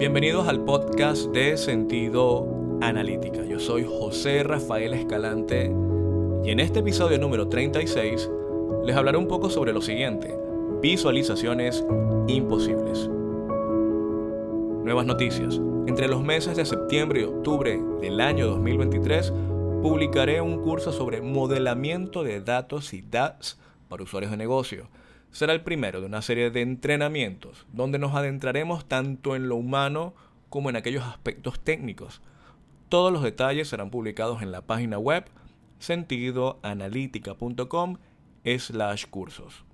Bienvenidos al podcast de Sentido Analítica. Yo soy José Rafael Escalante y en este episodio número 36 les hablaré un poco sobre lo siguiente, visualizaciones imposibles. Nuevas noticias. Entre los meses de septiembre y octubre del año 2023 publicaré un curso sobre modelamiento de datos y DATS para usuarios de negocio será el primero de una serie de entrenamientos donde nos adentraremos tanto en lo humano como en aquellos aspectos técnicos. Todos los detalles serán publicados en la página web sentidoanalítica.com slash cursos.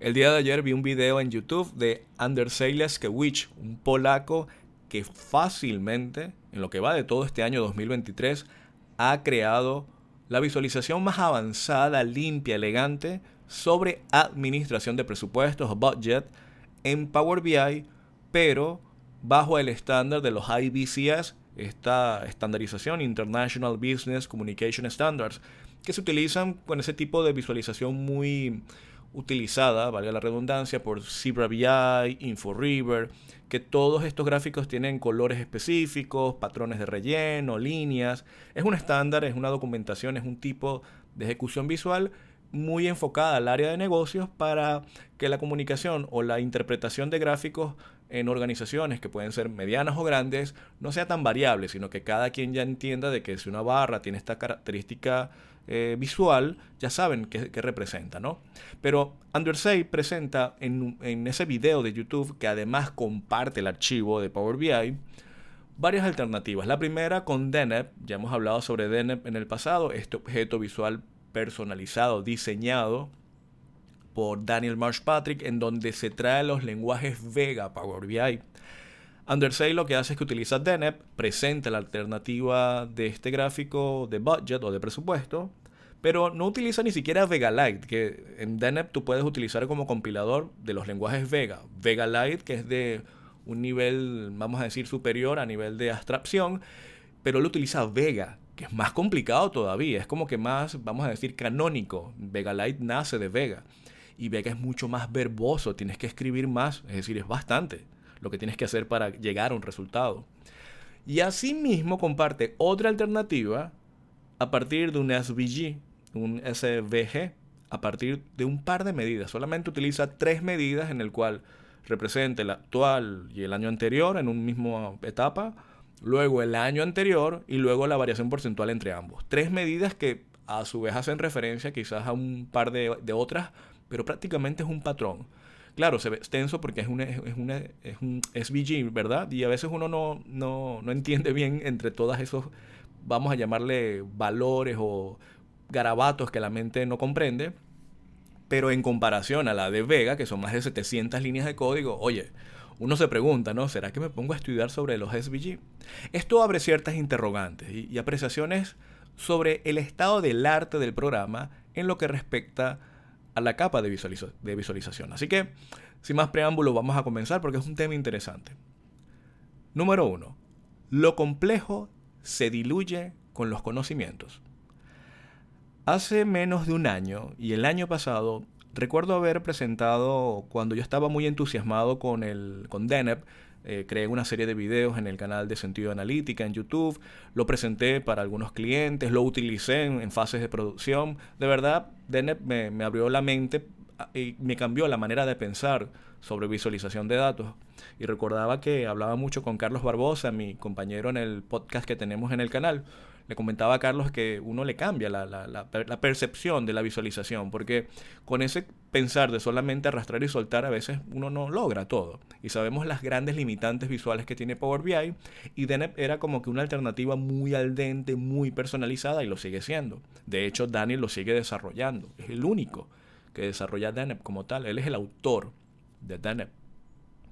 El día de ayer vi un video en YouTube de Anders Leskewicz, un polaco que fácilmente, en lo que va de todo este año 2023, ha creado la visualización más avanzada, limpia, elegante sobre administración de presupuestos, budget, en Power BI, pero bajo el estándar de los IBCS, esta estandarización, International Business Communication Standards, que se utilizan con ese tipo de visualización muy utilizada, valga la redundancia, por Zebra BI, InfoRiver, que todos estos gráficos tienen colores específicos, patrones de relleno, líneas. Es un estándar, es una documentación, es un tipo de ejecución visual muy enfocada al área de negocios para que la comunicación o la interpretación de gráficos en organizaciones que pueden ser medianas o grandes no sea tan variable, sino que cada quien ya entienda de que si una barra tiene esta característica eh, visual, ya saben qué, representa, ¿no? Pero Undersay presenta en, en ese video de YouTube, que además comparte el archivo de Power BI, varias alternativas. La primera con Deneb, ya hemos hablado sobre Deneb en el pasado, este objeto visual personalizado, diseñado por Daniel Marshpatrick, en donde se trae los lenguajes Vega Power BI. Undersay lo que hace es que utiliza Deneb, presenta la alternativa de este gráfico de budget o de presupuesto, pero no utiliza ni siquiera Vega Lite, que en Deneb tú puedes utilizar como compilador de los lenguajes Vega. Vega Lite, que es de un nivel, vamos a decir, superior a nivel de abstracción, pero él utiliza Vega, que es más complicado todavía, es como que más, vamos a decir, canónico. Vega Lite nace de Vega y Vega es mucho más verboso, tienes que escribir más, es decir, es bastante lo que tienes que hacer para llegar a un resultado. Y asimismo comparte otra alternativa a partir de un SVG, un SVG, a partir de un par de medidas. Solamente utiliza tres medidas en el cual representa el actual y el año anterior en una misma etapa luego el año anterior y luego la variación porcentual entre ambos. Tres medidas que a su vez hacen referencia quizás a un par de, otras, pero prácticamente es un patrón. Claro, se ve extenso porque es, una, es, es un SVG, ¿verdad? Y a veces uno no, no, no entiende bien entre todos esos, vamos a llamarle valores o garabatos que la mente no comprende. Pero en comparación a la de Vega, que son más de 700 líneas de código, oye, uno se pregunta, ¿no? ¿Será que me pongo a estudiar sobre los SVG? Esto abre ciertas interrogantes y, apreciaciones sobre el estado del arte del programa en lo que respecta a la capa de, de visualización. Así que, sin más preámbulo, vamos a comenzar porque es un tema interesante. Número uno, lo complejo se diluye con los conocimientos. Hace menos de un año y el año pasado Recuerdo haber presentado cuando yo estaba muy entusiasmado con, el, con Deneb, eh, creé una serie de videos en el canal de Sentido Analítica en YouTube, lo presenté para algunos clientes, lo utilicé en, fases de producción. De verdad, Deneb me, me abrió la mente ah, y me cambió la manera de pensar sobre visualización de datos. Y recordaba que hablaba mucho con Carlos Barbosa, mi compañero en el podcast que tenemos en el canal le comentaba a Carlos que uno le cambia la, percepción de la visualización, porque con ese pensar de solamente arrastrar y soltar a veces uno no logra todo. Y sabemos las grandes limitantes visuales que tiene Power BI y Deneb era como que una alternativa muy al dente, muy personalizada y lo sigue siendo. De hecho, Daniel lo sigue desarrollando. Es el único que desarrolla Deneb como tal. Él es el autor de Deneb.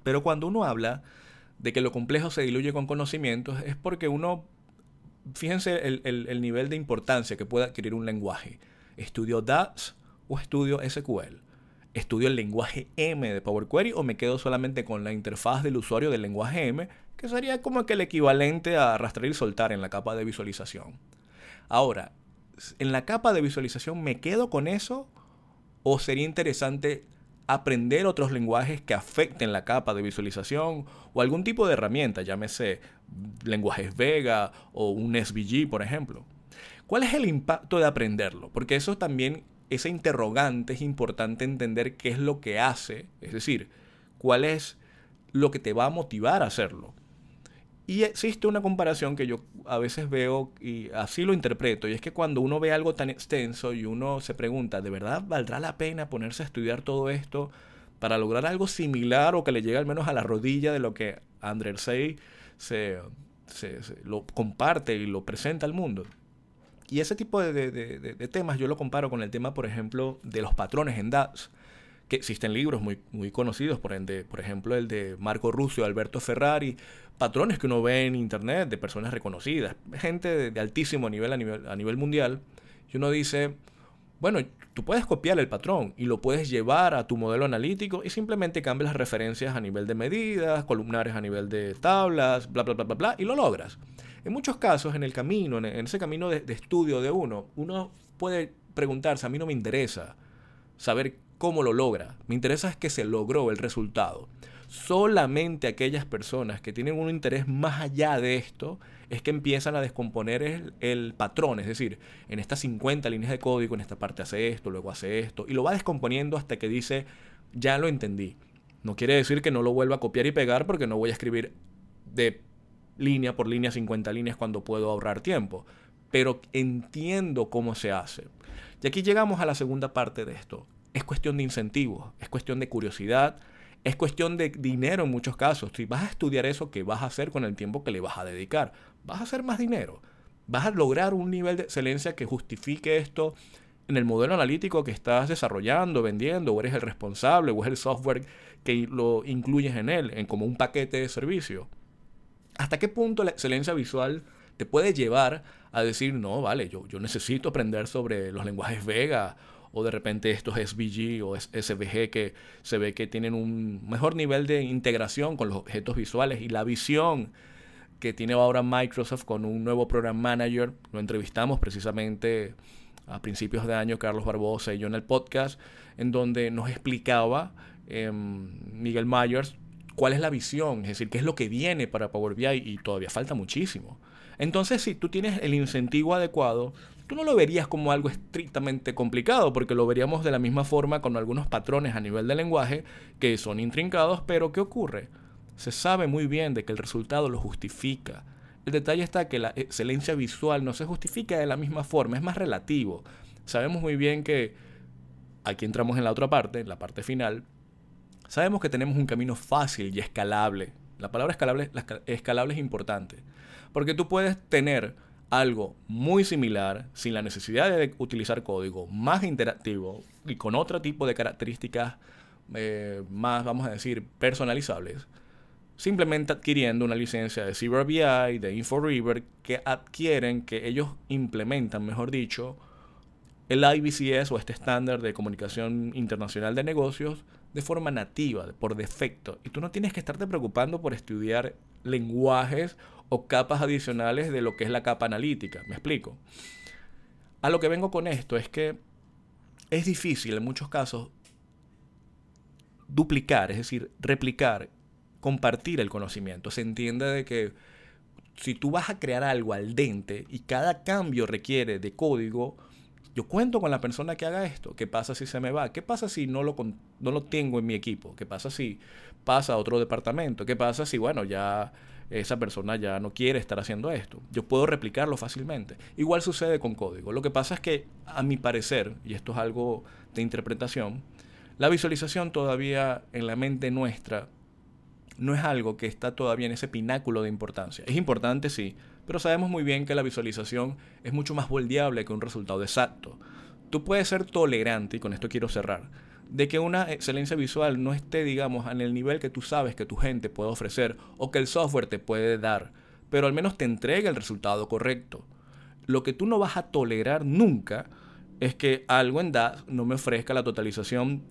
Pero cuando uno habla de que lo complejo se diluye con conocimientos es porque uno fíjense el, nivel de importancia que puede adquirir un lenguaje. ¿Estudio DAX o estudio SQL? ¿Estudio el lenguaje M de Power Query o me quedo solamente con la interfaz del usuario del lenguaje M, que sería como que el equivalente a arrastrar y soltar en la capa de visualización? Ahora, en la capa de visualización me quedo con eso o sería interesante aprender otros lenguajes que afecten la capa de visualización o algún tipo de herramienta, llámese lenguajes Vega o un SVG, por ejemplo. ¿Cuál es el impacto de aprenderlo? Porque eso también, ese interrogante es importante entender qué es lo que hace, es decir, cuál es lo que te va a motivar a hacerlo. Y existe una comparación que yo a veces veo y así lo interpreto, y es que cuando uno ve algo tan extenso y uno se pregunta, ¿de verdad valdrá la pena ponerse a estudiar todo esto para lograr algo similar o que le llegue al menos a la rodilla de lo que Andrei se, se, lo comparte y lo presenta al mundo? Y ese tipo de, de, temas yo lo comparo con el tema, por ejemplo, de los patrones en DAX que existen libros muy, muy conocidos, por, ende, por ejemplo el de Marco Rusio, Alberto Ferrari, patrones que uno ve en internet de personas reconocidas, gente de, altísimo nivel a, nivel a nivel mundial, y uno dice, bueno, tú puedes copiar el patrón y lo puedes llevar a tu modelo analítico y simplemente cambias las referencias a nivel de medidas, columnares a nivel de tablas, bla, bla, bla, bla, bla, y lo logras. En muchos casos, en el camino, en, ese camino de, de estudio de uno, uno puede preguntarse, a mí no me interesa saber cómo lo logra. Me interesa es que se logró el resultado. Solamente aquellas personas que tienen un interés más allá de esto es que empiezan a descomponer el, patrón. Es decir, en estas 50 líneas de código, en esta parte hace esto, luego hace esto. Y lo va descomponiendo hasta que dice, ya lo entendí. No quiere decir que no lo vuelva a copiar y pegar porque no voy a escribir de línea por línea 50 líneas cuando puedo ahorrar tiempo. Pero entiendo cómo se hace. Y aquí llegamos a la segunda parte de esto es cuestión de incentivos, es cuestión de curiosidad, es cuestión de dinero en muchos casos. Si vas a estudiar eso, ¿qué vas a hacer con el tiempo que le vas a dedicar? Vas a hacer más dinero. Vas a lograr un nivel de excelencia que justifique esto en el modelo analítico que estás desarrollando, vendiendo, o eres el responsable, o es el software que lo incluyes en él, en como un paquete de servicio. ¿Hasta qué punto la excelencia visual te puede llevar a decir, no, vale, yo, yo necesito aprender sobre los lenguajes Vega o de repente estos SVG o SVG que se ve que tienen un mejor nivel de integración con los objetos visuales y la visión que tiene ahora Microsoft con un nuevo Program Manager. Lo entrevistamos precisamente a principios de año Carlos Barbosa y yo en el podcast, en donde nos explicaba em, Miguel Myers cuál es la visión, es decir, qué es lo que viene para Power BI y todavía falta muchísimo. Entonces, si tú tienes el incentivo adecuado, tú no lo verías como algo estrictamente complicado, porque lo veríamos de la misma forma con algunos patrones a nivel de lenguaje que son intrincados, pero ¿qué ocurre? Se sabe muy bien de que el resultado lo justifica. El detalle está que la excelencia visual no se justifica de la misma forma, es más relativo. Sabemos muy bien que, aquí entramos en la otra parte, en la parte final, sabemos que tenemos un camino fácil y escalable. La palabra escalable, es importante, porque tú puedes tener algo muy similar, sin la necesidad de utilizar código, más interactivo y con otro tipo de características eh, más, vamos a decir, personalizables, simplemente adquiriendo una licencia de CyberBI, de InfoRiver, que adquieren, que ellos implementan, mejor dicho, el IBCS o este estándar de comunicación internacional de negocios de forma nativa, por defecto. Y tú no tienes que estarte preocupando por estudiar lenguajes o capas adicionales de lo que es la capa analítica. ¿Me explico? A lo que vengo con esto es que es difícil en muchos casos duplicar, es decir, replicar, compartir el conocimiento. Se entiende de que si tú vas a crear algo al dente y cada cambio requiere de código, yo cuento con la persona que haga esto. ¿Qué pasa si se me va? ¿Qué pasa si no lo, no lo tengo en mi equipo? ¿Qué pasa si pasa a otro departamento? ¿Qué pasa si, bueno, ya esa persona ya no quiere estar haciendo esto? Yo puedo replicarlo fácilmente. Igual sucede con código. Lo que pasa es que, a mi parecer, y esto es algo de interpretación, la visualización todavía en la mente nuestra no es algo que está todavía en ese pináculo de importancia. Es importante, sí, pero sabemos muy bien que la visualización es mucho más moldeable que un resultado exacto. Tú puedes ser tolerante, y con esto quiero cerrar, de que una excelencia visual no esté, digamos, en el nivel que tú sabes que tu gente puede ofrecer o que el software te puede dar, pero al menos te entregue el resultado correcto. Lo que tú no vas a tolerar nunca es que algo en DAS no me ofrezca la totalización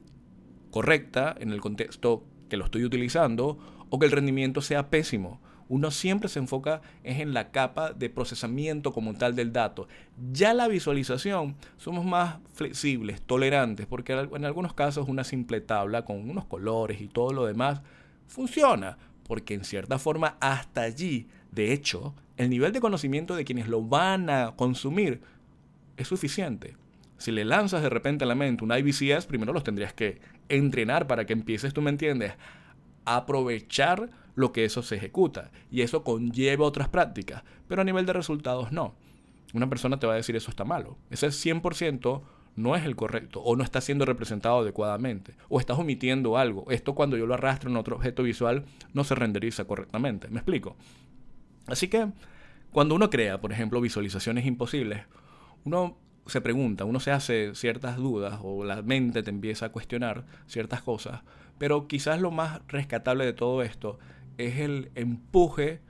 correcta en el contexto que lo estoy utilizando o que el rendimiento sea pésimo uno siempre se enfoca es en la capa de procesamiento como tal del dato. Ya la visualización somos más flexibles, tolerantes, porque en algunos casos una simple tabla con unos colores y todo lo demás funciona, porque en cierta forma hasta allí, de hecho, el nivel de conocimiento de quienes lo van a consumir es suficiente. Si le lanzas de repente a la mente un IBCS, primero los tendrías que entrenar para que empieces, tú me entiendes, aprovechar lo que eso se ejecuta. Y eso conlleva otras prácticas. Pero a nivel de resultados no. Una persona te va a decir eso está malo. Ese 100% no es el correcto o no está siendo representado adecuadamente o estás omitiendo algo. Esto cuando yo lo arrastro en otro objeto visual no se renderiza correctamente. ¿Me explico? Así que cuando uno crea, por ejemplo, visualizaciones imposibles, uno se pregunta, uno se hace ciertas dudas o la mente te empieza a cuestionar ciertas cosas, pero quizás lo más rescatable de todo esto es el empuje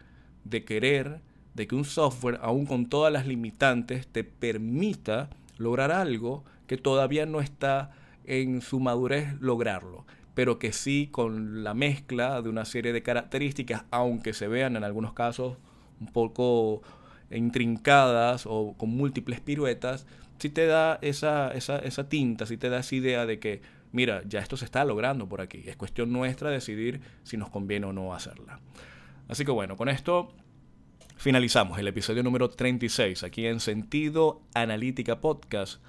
de querer de que un software, aún con todas las limitantes, te permita lograr algo que todavía no está en su madurez lograrlo, pero que sí con la mezcla de una serie de características, aunque se vean en algunos casos un poco intrincadas o con múltiples piruetas, sí te da esa, esa, esa tinta, sí te da esa idea de que, mira, ya esto se está logrando por aquí. Es cuestión nuestra decidir si nos conviene o no hacerla. Así que bueno, con esto finalizamos el episodio número 36 aquí en Sentido Analítica Podcast.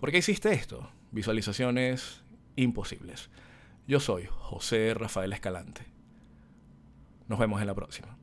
¿Por qué hiciste esto? Visualizaciones imposibles. Yo soy José Rafael Escalante. Nos vemos en la próxima.